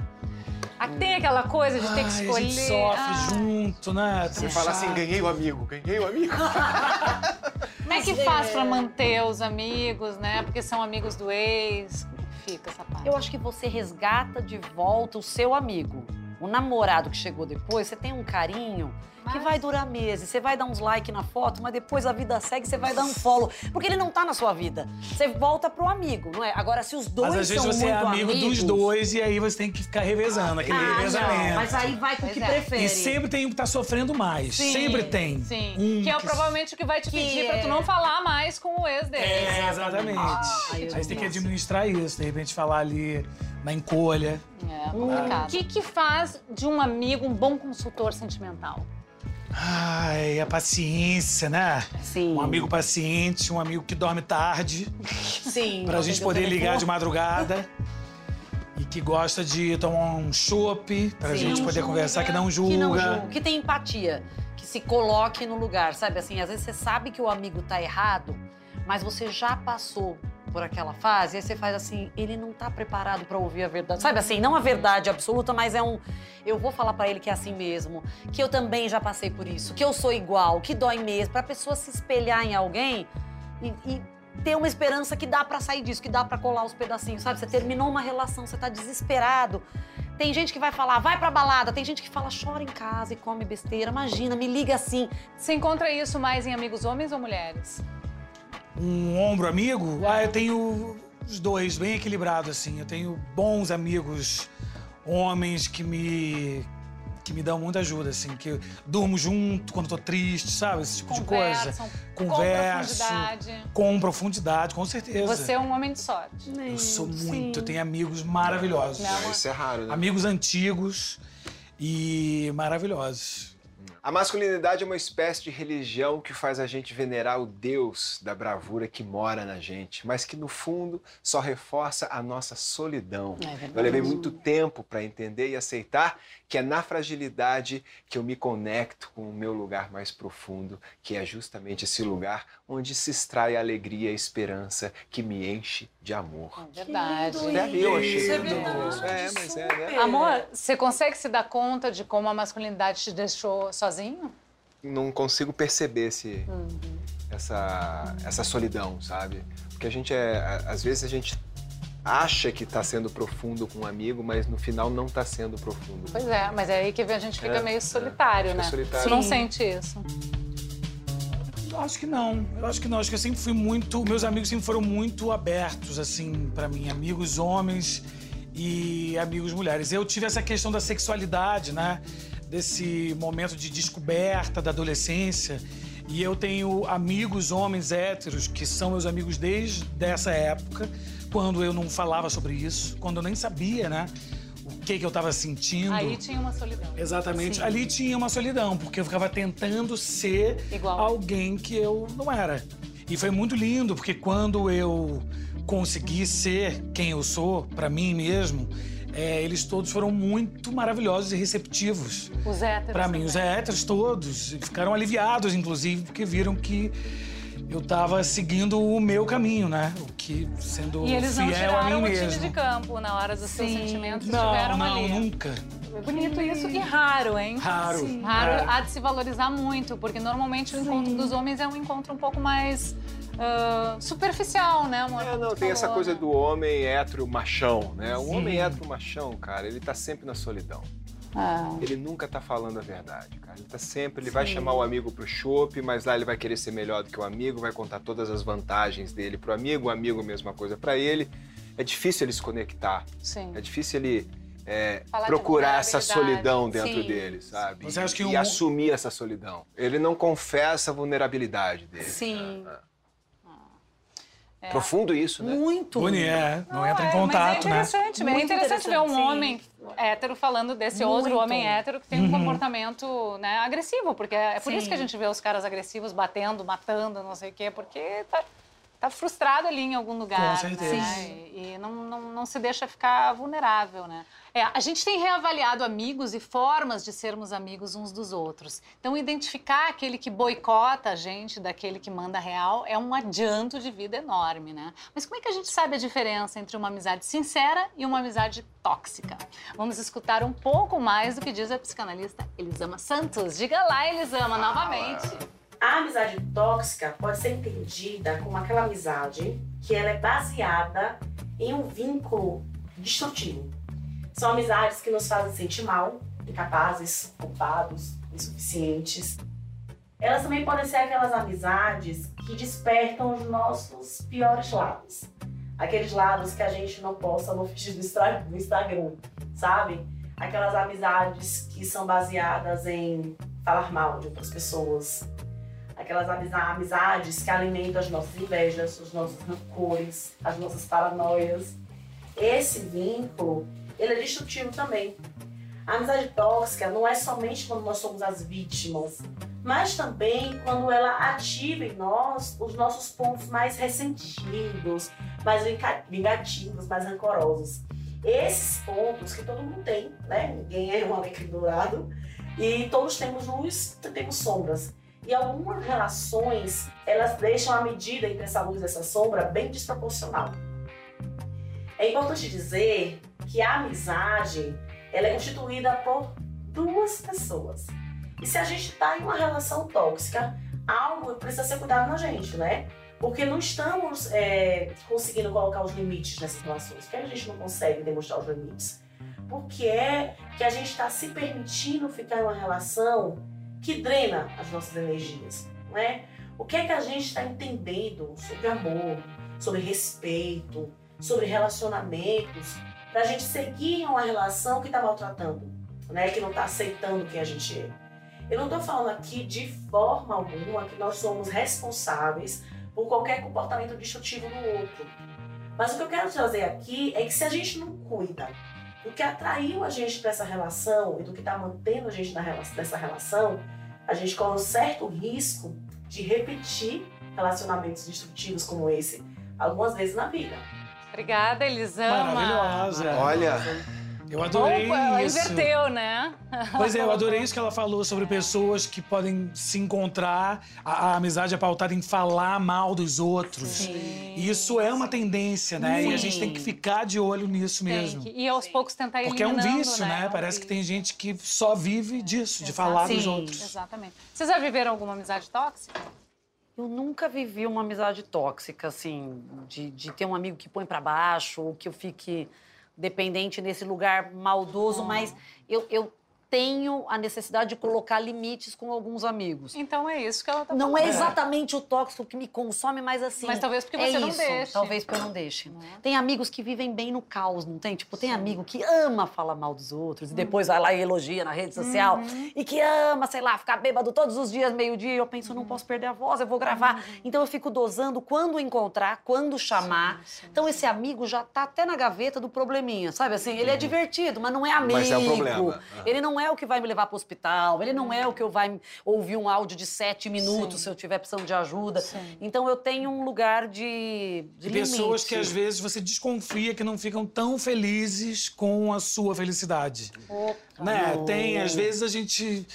Ah, Tem aquela coisa de ter que Ai, escolher. A gente sofre Ah, junto, né? Você fala assim, ganhei o amigo, ganhei o amigo. Como é que faz pra manter os amigos, né? Porque são amigos do ex. Essa parte. Eu acho que você resgata de volta o seu amigo. O namorado que chegou depois, você tem um carinho que Mas- vai durar meses. Você vai dar uns likes na foto, mas depois a vida segue, você vai dar um follow. Porque ele não tá na sua vida. Você volta pro amigo, não é? Agora, se os dois Mas às vezes são você é amigo amigos... dos dois e aí você tem que ficar revezando, aquele Ah, revezamento. não, mas aí vai com o que é. prefere. E sempre tem um que tá sofrendo mais. Sim, sempre tem. Sim. Um que é provavelmente o que vai te que pedir pra tu é- não falar mais com o ex dele. É, exatamente. Eu aí você tem que administrar isso, de repente falar ali na encolha. É complicado. O que, que faz de um amigo um bom consultor sentimental? Ai, a paciência, né? Sim. Um amigo paciente, um amigo que dorme tarde, Sim. pra gente poder ligar de madrugada. E que gosta de tomar um chopp, pra Sim. gente poder julga. conversar, que não julga. Que não julga, que tem empatia, que se coloque no lugar, sabe? Assim, às vezes você sabe que o amigo tá errado, mas você já passou por aquela fase, aí você faz assim, ele não tá preparado pra ouvir a verdade. Sabe assim, não a verdade absoluta, mas é um, eu vou falar pra ele que é assim mesmo, que eu também já passei por isso, que eu sou igual, que dói mesmo, pra pessoa se espelhar em alguém e, e ter uma esperança que dá pra sair disso, que dá pra colar os pedacinhos, sabe? Você terminou uma relação, você tá desesperado. Tem gente que vai falar, vai pra balada. Tem gente que fala, chora em casa e come besteira. Imagina, me liga assim. Você encontra isso mais em amigos homens ou mulheres? Um ombro amigo? Ah, eu tenho os dois, bem equilibrado, assim. Eu tenho bons amigos homens que me. que me dão muita ajuda, assim. Que eu durmo junto quando tô triste, sabe? Esse tipo de coisa. Conversam Converso. com profundidade. Com profundidade, com certeza. Você é um homem de sorte. Eu sou muito, eu tenho amigos maravilhosos. Não. Isso é raro, né? Amigos antigos e maravilhosos. A masculinidade é uma espécie de religião que faz a gente venerar o Deus da bravura que mora na gente, mas que no fundo só reforça a nossa solidão. É. Eu levei muito tempo para entender e aceitar que é na fragilidade que eu me conecto com o meu lugar mais profundo, que é justamente esse lugar onde se extrai a alegria e a esperança que me enche de amor. É verdade. Até eu achei Isso é verdade, isso. É, mas é, né? Amor, você consegue se dar conta de como a masculinidade te deixou sozinho? não consigo perceber esse, Uhum. essa, essa solidão, sabe? Porque a gente é. Às vezes a gente acha que tá sendo profundo com um amigo, mas no final não tá sendo profundo. Pois é, mas é aí que a gente fica É, meio é. solitário, Fica né? solitário. Você não sente isso? Eu acho que não. Eu acho que não. Acho que eu sempre fui muito. Meus amigos sempre foram muito abertos, assim, pra mim. Amigos homens e amigos mulheres. Eu tive essa questão da sexualidade, né? Desse momento de descoberta da adolescência. E eu tenho amigos homens héteros que são meus amigos desde essa época, quando eu não falava sobre isso, quando eu nem sabia, né? O que, que eu estava sentindo. Aí tinha uma solidão. Exatamente. Ali tinha uma solidão, porque eu ficava tentando ser Igual. alguém que eu não era. E foi muito lindo, porque quando eu consegui ser quem eu sou, pra mim mesmo, é, eles todos foram muito maravilhosos e receptivos. Os héteros. Pra mim, os também. héteros todos ficaram aliviados, inclusive, porque viram que eu tava seguindo o meu caminho, né? O que sendo E eles não fiel a mim tiraram o time mesmo. de campo na hora dos seus sentimentos, Não, estiveram não, ali. nunca. É bonito isso e raro, hein? Raro. Sim. Raro. Raro há de se valorizar muito, porque normalmente o encontro dos homens é um encontro um pouco mais ah, superficial, né, amor? É, não, tem essa coisa né? do homem hétero machão, né? O homem hétero machão, cara, ele tá sempre na solidão. Ah. Ele nunca tá falando a verdade, cara. Ele tá sempre, ele vai chamar o amigo pro chopp, mas lá ele vai querer ser melhor do que o amigo, vai contar todas as vantagens dele pro amigo, o amigo mesma coisa pra ele. É difícil ele se conectar, Sim. é difícil ele é, procurar essa solidão dentro Sim. dele, sabe? Você acha que e um- assumir essa solidão. Ele não confessa a vulnerabilidade dele. Sim. Profundo isso, né? Muito. Bonito, é, não, entra em é, contato, mas é né? interessante, é Muito interessante ver um sim. homem hétero falando desse outro Muito. homem hétero que tem um comportamento né, agressivo, porque é por isso Sim. que a gente vê os caras agressivos batendo, matando, não sei o quê, porque tá, tá frustrado ali em algum lugar. Com certeza. Né? E, e não, não, não se deixa ficar vulnerável, né? É, a gente tem reavaliado amigos e formas de sermos amigos uns dos outros. Então, identificar aquele que boicota a gente daquele que manda real é um adianto de vida enorme, né? Mas como é que a gente sabe a diferença entre uma amizade sincera e uma amizade tóxica? Vamos escutar um pouco mais do que diz a psicanalista Elisama Santos. Diga lá, Elisama, novamente. A amizade tóxica pode ser entendida como aquela amizade que ela é baseada em um vínculo destrutivo. São amizades que nos fazem sentir mal, incapazes, culpados, insuficientes. Elas também podem ser aquelas amizades que despertam os nossos piores lados. Aqueles lados que a gente não posta no feed do Instagram, sabe? Aquelas amizades que são baseadas em falar mal de outras pessoas, aquelas amiza- amizades que alimentam as nossas invejas, os nossos rancores, as nossas paranoias. Esse vínculo, ele é destrutivo também. A amizade tóxica não é somente quando nós somos as vítimas, mas também quando ela ativa em nós os nossos pontos mais ressentidos, mais vinga- vingativos, mais rancorosos. Esses pontos que todo mundo tem, né? Ninguém é um alecrim dourado e todos temos luz, temos sombras. E algumas relações, elas deixam a medida entre essa luz e essa sombra bem desproporcional. É importante dizer que a amizade, ela é constituída por duas pessoas. E se a gente está em uma relação tóxica, algo precisa ser cuidado na gente, né? Porque não estamos é, conseguindo colocar os limites nessas relações. Por que a gente não consegue demonstrar os limites? Porque é que a gente está se permitindo ficar em uma relação que drena as nossas energias, não é? O que é que a gente está entendendo sobre amor, sobre respeito, sobre relacionamentos, para a gente seguir uma relação que está maltratando, né? Que não está aceitando quem a gente é. Eu não estou falando aqui de forma alguma que nós somos responsáveis por qualquer comportamento destrutivo do outro. Mas o que eu quero trazer aqui é que se a gente não cuida do que atraiu a gente para essa relação e do que está mantendo a gente na rela- nessa relação, a gente corre um certo risco de repetir relacionamentos destrutivos como esse algumas vezes na vida. Obrigada, Elisama. Maravilhosa. Olha, Eu adorei Opa, isso. inverteu, né? Pois é, eu adorei isso que ela falou sobre pessoas que podem se encontrar. A, a amizade é pautada em falar mal dos outros. Sim. E isso é uma tendência, né? E a gente Sim. tem que ficar de olho nisso Tem mesmo. que- e aos poucos tentar Porque é um vício, né? É um Parece que tem gente que só vive disso, de falar dos Sim. outros. Exatamente. Vocês já viveram alguma amizade tóxica? Eu nunca vivi uma amizade tóxica, assim, de, de ter um amigo que põe pra baixo ou que eu fique dependente nesse lugar maldoso, mas eu, eu tenho a necessidade de colocar limites com alguns amigos. Então é isso que ela tá Não falando. é exatamente o tóxico que me consome, mas assim. Mas talvez porque é você não isso, deixe. Talvez porque eu não deixe. Não é? Tem amigos que vivem bem no caos, não tem? Tipo, tem amigo que ama falar mal dos outros e depois vai lá e elogia na rede social Uhum. e que ama, sei lá, ficar bêbado todos os dias, meio-dia. Eu penso, eu Uhum. não posso perder a voz, eu vou gravar. Então eu fico dosando quando encontrar, quando chamar. Então esse amigo já tá até na gaveta do probleminha, sabe? Assim, ele é divertido, mas não é amigo. Mas é o problema. Ele não é o que vai me levar para o hospital, ele não é o que eu vai ouvir um áudio de sete minutos Sim. se eu tiver precisando de ajuda. Sim. Então eu tenho um lugar de, de pessoas limite. que às vezes você desconfia que não ficam tão felizes com a sua felicidade. né? Tem, às vezes a gente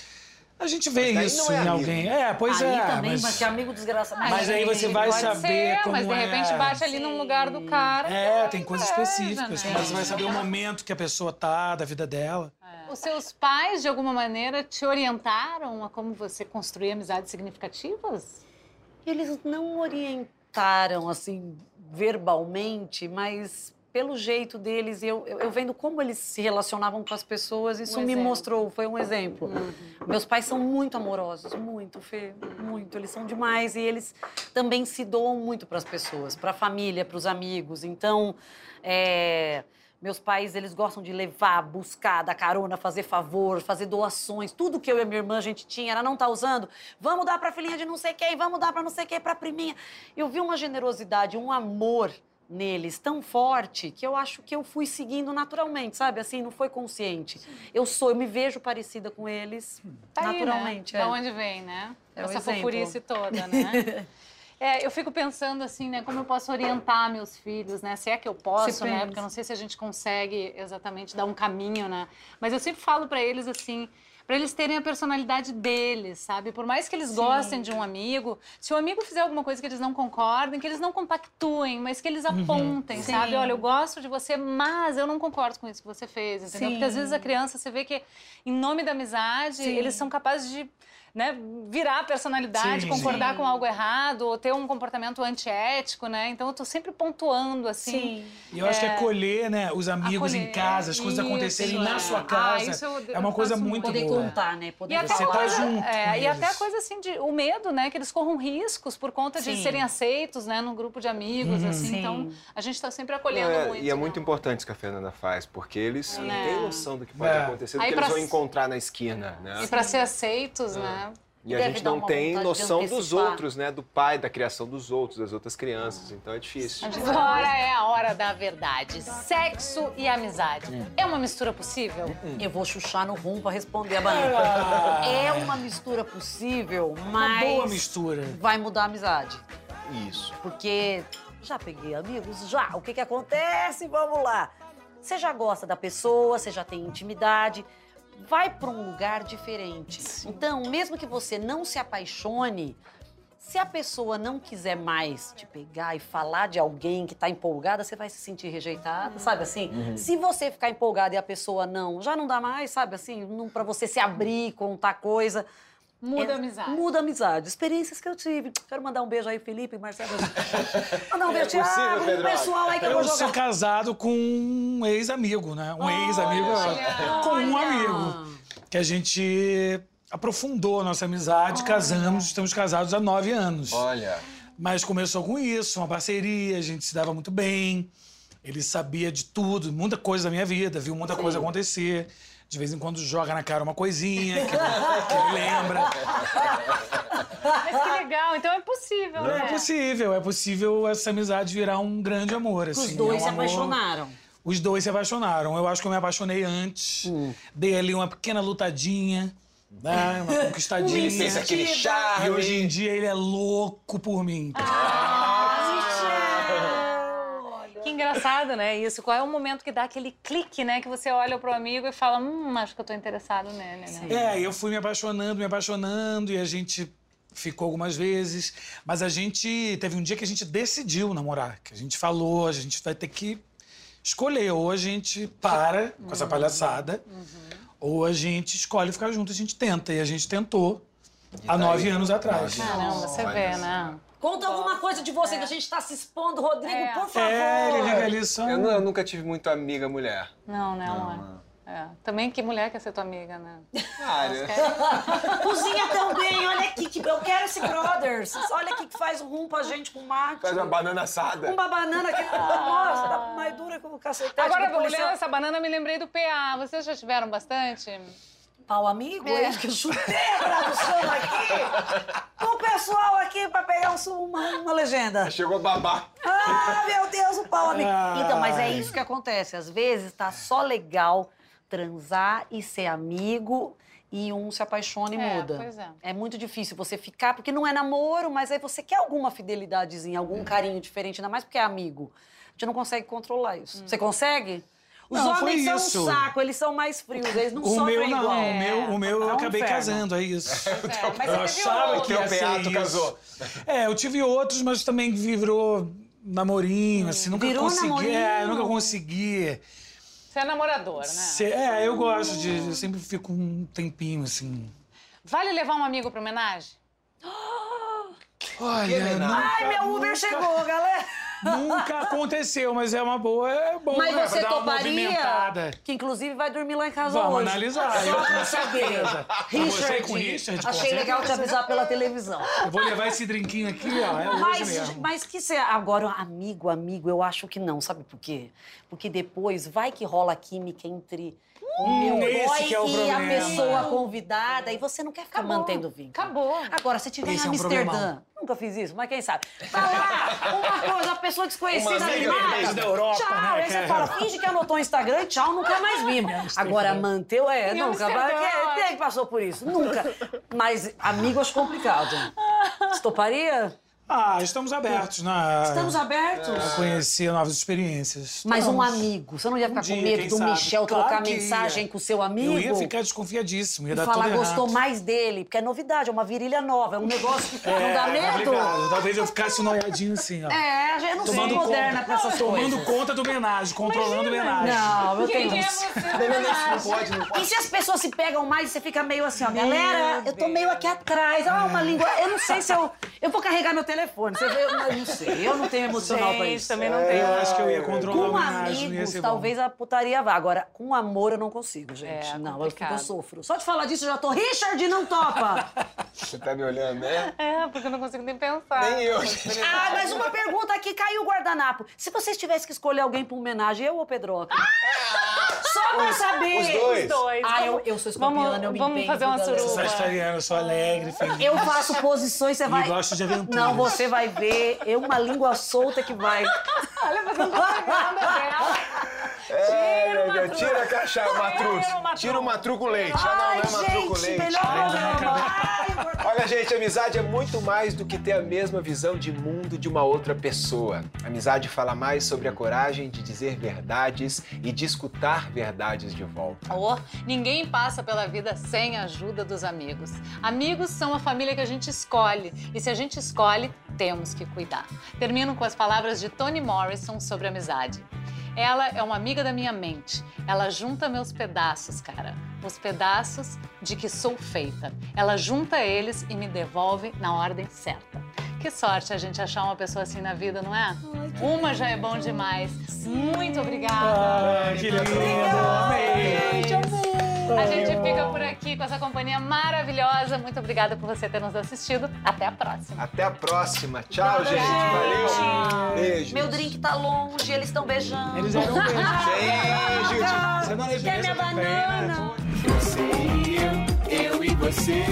a gente vê isso não é em alguém. É, pois aí é, também, mas... mas que amigo desgraçado. Mas aí você vai Pode saber ser, como mas de repente é. bate ali num lugar do cara. É, tem coisas É, específicas. né? Mas você vai saber o momento que a pessoa tá, da vida dela. Os seus pais, de alguma maneira, te orientaram a como você construir amizades significativas? Eles não orientaram, assim, verbalmente, mas pelo jeito deles, eu, eu, eu vendo como eles se relacionavam com as pessoas, isso Um me exemplo. mostrou, foi um exemplo. Uhum. Meus pais são muito amorosos, muito, Fê, muito. Eles são demais e eles também se doam muito para as pessoas, para a família, para os amigos. Então, é, meus pais, eles gostam de levar, buscar, dar carona, fazer favor, fazer doações. Tudo que eu e a minha irmã a gente tinha, ela não tá usando. Vamos dar para filhinha de não sei quem, vamos dar para não sei quem, para priminha. Eu vi uma generosidade, um amor neles tão forte que eu acho que eu fui seguindo naturalmente, sabe? Assim, não foi consciente. Eu sou, eu me vejo parecida com eles Tá aí, naturalmente. né? é. Da onde vem, né? É Essa fofurice toda, né? É, eu fico pensando assim, né, como eu posso orientar meus filhos, né? Se é que eu posso, Se né? pensa. Porque eu não sei se a gente consegue exatamente dar um caminho, né? Mas eu sempre falo pra eles assim, pra eles terem a personalidade deles, sabe? Por mais que eles gostem de um amigo, se o amigo fizer alguma coisa que eles não concordem, que eles não compactuem, mas que eles apontem, Sim. sabe? Olha, eu gosto de você, mas eu não concordo com isso que você fez, entendeu? Porque às Sim. vezes a criança, você vê que em nome da amizade, Sim. eles são capazes de né, virar a personalidade, Sim, concordar sim. com algo errado, ou ter um comportamento antiético, né? Então eu tô sempre pontuando, assim. E eu acho que acolher, né, os amigos Acolher, em casa, as coisas isso, acontecerem na é. sua Ah, casa. eu- é uma coisa muito Poder boa. contar, né? Poder E até, Você a tá coisa, junto é, e até a coisa assim de o medo, né? Que eles corram riscos por conta de Sim. serem aceitos, né? Num grupo de amigos, Uhum. assim. Sim. Então a gente tá sempre Não, acolhendo é- muito. e é né? muito importante isso que a Fernanda faz, porque eles É. têm noção do que pode É. acontecer, do Aí que pra eles vão encontrar na esquina, né? E para ser aceitos, né? E a gente não uma tem noção dos outros, né? Do pai, da criação dos outros, das outras crianças. Então é difícil. Agora é a hora da verdade. Sexo e amizade. É uma mistura possível? Eu vou chuchar no rum pra responder a banana. É uma mistura possível, Uma mas boa mistura. vai mudar a amizade. Isso. Porque já peguei amigos, já. O que que acontece? Vamos lá. Você já gosta da pessoa, você já tem intimidade, vai para um lugar diferente. Então, mesmo que você não se apaixone, se a pessoa não quiser mais te pegar e falar de alguém que tá empolgada, você vai se sentir rejeitada, sabe assim? Se você ficar empolgada e a pessoa não, já não dá mais, sabe assim? Não para você se abrir, contar coisa. Muda É, a amizade. Muda a amizade. Experiências que eu tive. Quero mandar um beijo aí, Felipe, Marcelo. Mandar um beijo. É possível, ah, um pessoal aí que eu Eu vou sou jogar. casado com um ex-amigo, né? Um ex-amigo com um olha. amigo. Que a gente aprofundou a nossa amizade, casamos, estamos casados há nove anos. Olha. Mas começou com isso, uma parceria, a gente se dava muito bem. Ele sabia de tudo, muita coisa da minha vida, viu muita coisa acontecer. De vez em quando joga na cara uma coisinha que, ele- que ele lembra. Mas que legal, então é possível, né? É possível, é possível essa amizade virar um grande amor. Assim, Os dois é um se amor- apaixonaram. Os dois se apaixonaram. Eu acho que eu me apaixonei antes. Dei ali uma pequena lutadinha, né? uma conquistadinha. Fez aquele charme. E hoje em dia ele é louco por mim. Que engraçado, né? Isso. Qual é o momento que dá aquele clique, né? Que você olha pro amigo e fala, hum, acho que eu tô interessado nele, né? É, eu fui me apaixonando, me apaixonando e a gente ficou algumas vezes. Mas a gente teve um dia que a gente decidiu namorar, que a gente falou, a gente vai ter que escolher. Ou a gente para com essa palhaçada, ou a gente escolhe ficar junto, a gente tenta. E a gente tentou há nove anos atrás. Caramba, você vê, né? Conta alguma coisa de você que a gente tá se expondo, Rodrigo, É. por favor. É, ele fica ali só. Eu, eu nunca tive muito amiga mulher. Não, né, amor? É. Também que mulher quer ser tua amiga, né? Área. Cozinha tão bem, olha aqui, que eu quero esse Brothers. Olha aqui que faz um rum pra gente com mate. Faz uma banana assada. Uma banana que, nossa, dá mais dura que o cacetete Agora, olhando essa banana, me lembrei do PA. Vocês já tiveram bastante? Pau amigo, É. isso que eu chutei a tradução aqui. O pessoal aqui pra pegar um uma, uma legenda. Chegou babá. Ah, meu Deus, o pau amigo. Ai. Então, mas é isso que acontece. Às vezes tá só legal transar e ser amigo e um se apaixona e É, muda. pois é. É muito difícil você ficar, porque não é namoro, mas aí você quer alguma fidelidadezinha, algum carinho diferente, ainda mais porque é amigo. A gente não consegue controlar isso. Você consegue? Os Não, homens são isso. um saco, eles são mais frios, eles não O sofrem meu não, igual. o meu, o meu É eu um acabei inferno. casando, é isso. É, mas Eu achava que Teu peato isso. casou. É, eu tive outros, mas também virou namorinho, assim, nunca Virou consegui. namorinho. É, nunca consegui. Você é namorador, né? ser- é, eu gosto de. Eu sempre fico um tempinho, assim. Vale levar um amigo pra homenagem? Olha, Ai, meu Uber chegou, galera! Nunca aconteceu, mas é uma boa. É bom Mas né, você dar toparia? Que inclusive vai dormir lá em casa Vamos hoje. analisar, eu Só com pra saber. certeza. Richard, com Richard, achei legal te avisar pela televisão. Eu vou levar esse drinquinho aqui, ó. É Mas, mas que você. Agora, amigo, amigo, eu acho que não. Sabe por quê? Porque depois vai que rola química entre o meu Hum, esse boy que é o e a problema. pessoa convidada. E você não quer ficar Acabou. mantendo vínculo. Acabou. Agora, se tiver Esse em é um Amsterdã, nunca fiz isso, mas quem sabe? Tá lá, uma coisa, a pessoa desconhecida da Europa, tchau. né, Aí você fala, finge que anotou o Instagram e tchau, nunca mais vi. Agora, manteu, é, Em nunca. Amsterdã, Quem, quem é que passou por isso? Nunca. Mas amigo, acho complicado. Você toparia? Ah, estamos abertos na. Estamos abertos. a conhecer novas experiências. Mas um Estamos. amigo, você não ia ficar Um dia, com medo quem do sabe? Michel Claro trocar que ia. mensagem com o seu amigo? Eu ia ficar desconfiadíssimo, ia E dar falar, tudo gostou errado. mais dele, porque é novidade, é uma virilha nova, é um negócio que não dá É, medo. complicado. Talvez eu ficasse noiadinho assim, ó. É, eu não sou Tomando moderna conta, pra essas tomando coisas. conta do homenagem, controlando o homenagem. Não, eu Quem tenho. é você? Não pode, não pode. E se as pessoas se pegam mais, você fica meio assim, ó, galera, eu tô meio aqui atrás, ó, uma língua. Eu não sei se eu. Eu vou carregar meu telefone. Você vê, eu não sei, eu não tenho emocional pra Gente, isso. também não tem. Eu acho que eu ia controlar Com amigos, talvez a putaria vá. Agora, com amor eu não consigo, gente. É, não, eu, fico, eu sofro. Só de falar disso eu já tô. Richard, não topa! Você tá me olhando, né? É, porque eu não consigo nem pensar. Nem eu, gente. ah, mas uma pergunta aqui, caiu o guardanapo. Se vocês tivessem que escolher alguém pra homenagem, eu ou Pedroca? Só pra saber! os dois. Os dois. Ah, eu, eu sou escorpiana, vamos- eu me vamos fazer uma galera? suruba. Sagitariano, eu sou alegre, feliz. Eu faço posições, você vai. gosto de aventura. Não, você vai ver. Eu uma língua solta que vai. Olha, fazendo propaganda dela. É, já truca. tira a caixa, Tira matruco. Tira o matruco leite. Ah, não, não é matruco leite. Olha, gente, amizade é muito mais do que ter a mesma visão de mundo de uma outra pessoa. Amizade fala mais sobre a coragem de dizer verdades e de escutar verdades de volta. Oh, ninguém passa pela vida sem a ajuda dos amigos. Amigos são a família que a gente escolhe. E se a gente escolhe, temos que cuidar. Termino com as palavras de Toni Morrison sobre amizade. Ela é uma amiga da minha mente. Ela junta meus pedaços, cara. Os pedaços de que sou feita. Ela junta eles e me devolve na ordem certa. Que sorte a gente achar uma pessoa assim na vida, não é? Uma já é bom demais. Muito obrigada. Ah, que lindo, amei. A gente fica por aqui com essa companhia maravilhosa. Muito obrigada por você ter nos assistido. Até a próxima. Até a próxima. Tchau, gente. gente. Valeu. Beijo. Meu drink tá longe, eles estão beijando. Eles eram beijos. Beijo. Você não é Quer minha também, né? banana? Você e eu, eu e você.